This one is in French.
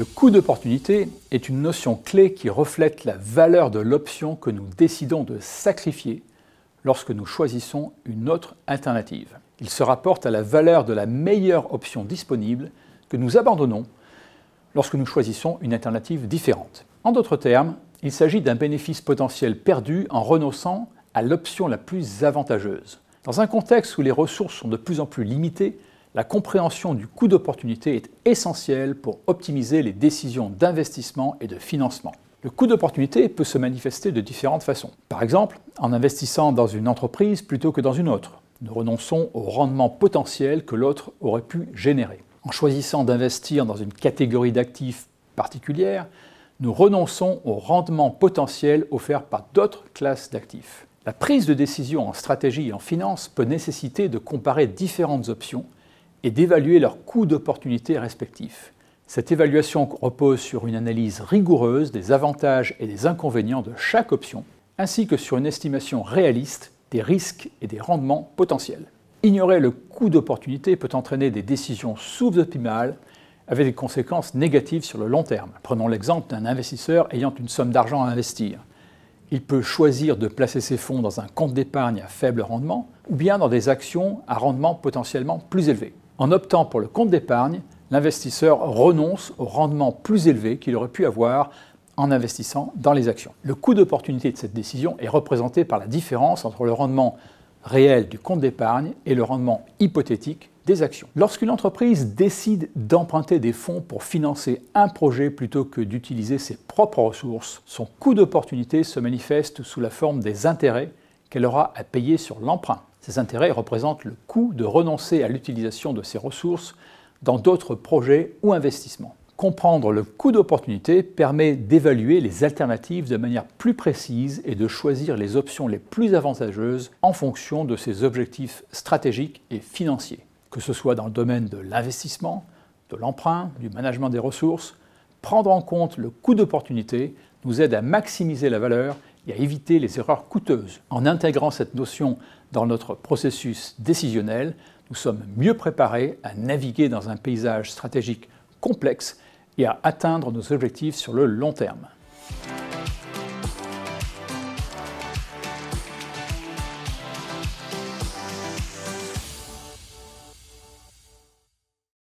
Le coût d'opportunité est une notion clé qui reflète la valeur de l'option que nous décidons de sacrifier lorsque nous choisissons une autre alternative. Il se rapporte à la valeur de la meilleure option disponible que nous abandonnons lorsque nous choisissons une alternative différente. En d'autres termes, il s'agit d'un bénéfice potentiel perdu en renonçant à l'option la plus avantageuse. Dans un contexte où les ressources sont de plus en plus limitées, la compréhension du coût d'opportunité est essentielle pour optimiser les décisions d'investissement et de financement. Le coût d'opportunité peut se manifester de différentes façons. Par exemple, en investissant dans une entreprise plutôt que dans une autre. Nous renonçons au rendement potentiel que l'autre aurait pu générer. En choisissant d'investir dans une catégorie d'actifs particulière, nous renonçons au rendement potentiel offert par d'autres classes d'actifs. La prise de décision en stratégie et en finance peut nécessiter de comparer différentes options et d'évaluer leurs coûts d'opportunité respectifs. Cette évaluation repose sur une analyse rigoureuse des avantages et des inconvénients de chaque option, ainsi que sur une estimation réaliste des risques et des rendements potentiels. Ignorer le coût d'opportunité peut entraîner des décisions sous-optimales avec des conséquences négatives sur le long terme. Prenons l'exemple d'un investisseur ayant une somme d'argent à investir. Il peut choisir de placer ses fonds dans un compte d'épargne à faible rendement ou bien dans des actions à rendement potentiellement plus élevé. En optant pour le compte d'épargne, l'investisseur renonce au rendement plus élevé qu'il aurait pu avoir en investissant dans les actions. Le coût d'opportunité de cette décision est représenté par la différence entre le rendement réel du compte d'épargne et le rendement hypothétique des actions. Lorsqu'une entreprise décide d'emprunter des fonds pour financer un projet plutôt que d'utiliser ses propres ressources, son coût d'opportunité se manifeste sous la forme des intérêts qu'elle aura à payer sur l'emprunt. Ces intérêts représentent le coût de renoncer à l'utilisation de ses ressources dans d'autres projets ou investissements. Comprendre le coût d'opportunité permet d'évaluer les alternatives de manière plus précise et de choisir les options les plus avantageuses en fonction de ses objectifs stratégiques et financiers. Que ce soit dans le domaine de l'investissement, de l'emprunt, du management des ressources, prendre en compte le coût d'opportunité nous aide à maximiser la valeur et à éviter les erreurs coûteuses. En intégrant cette notion dans notre processus décisionnel, nous sommes mieux préparés à naviguer dans un paysage stratégique complexe et à atteindre nos objectifs sur le long terme.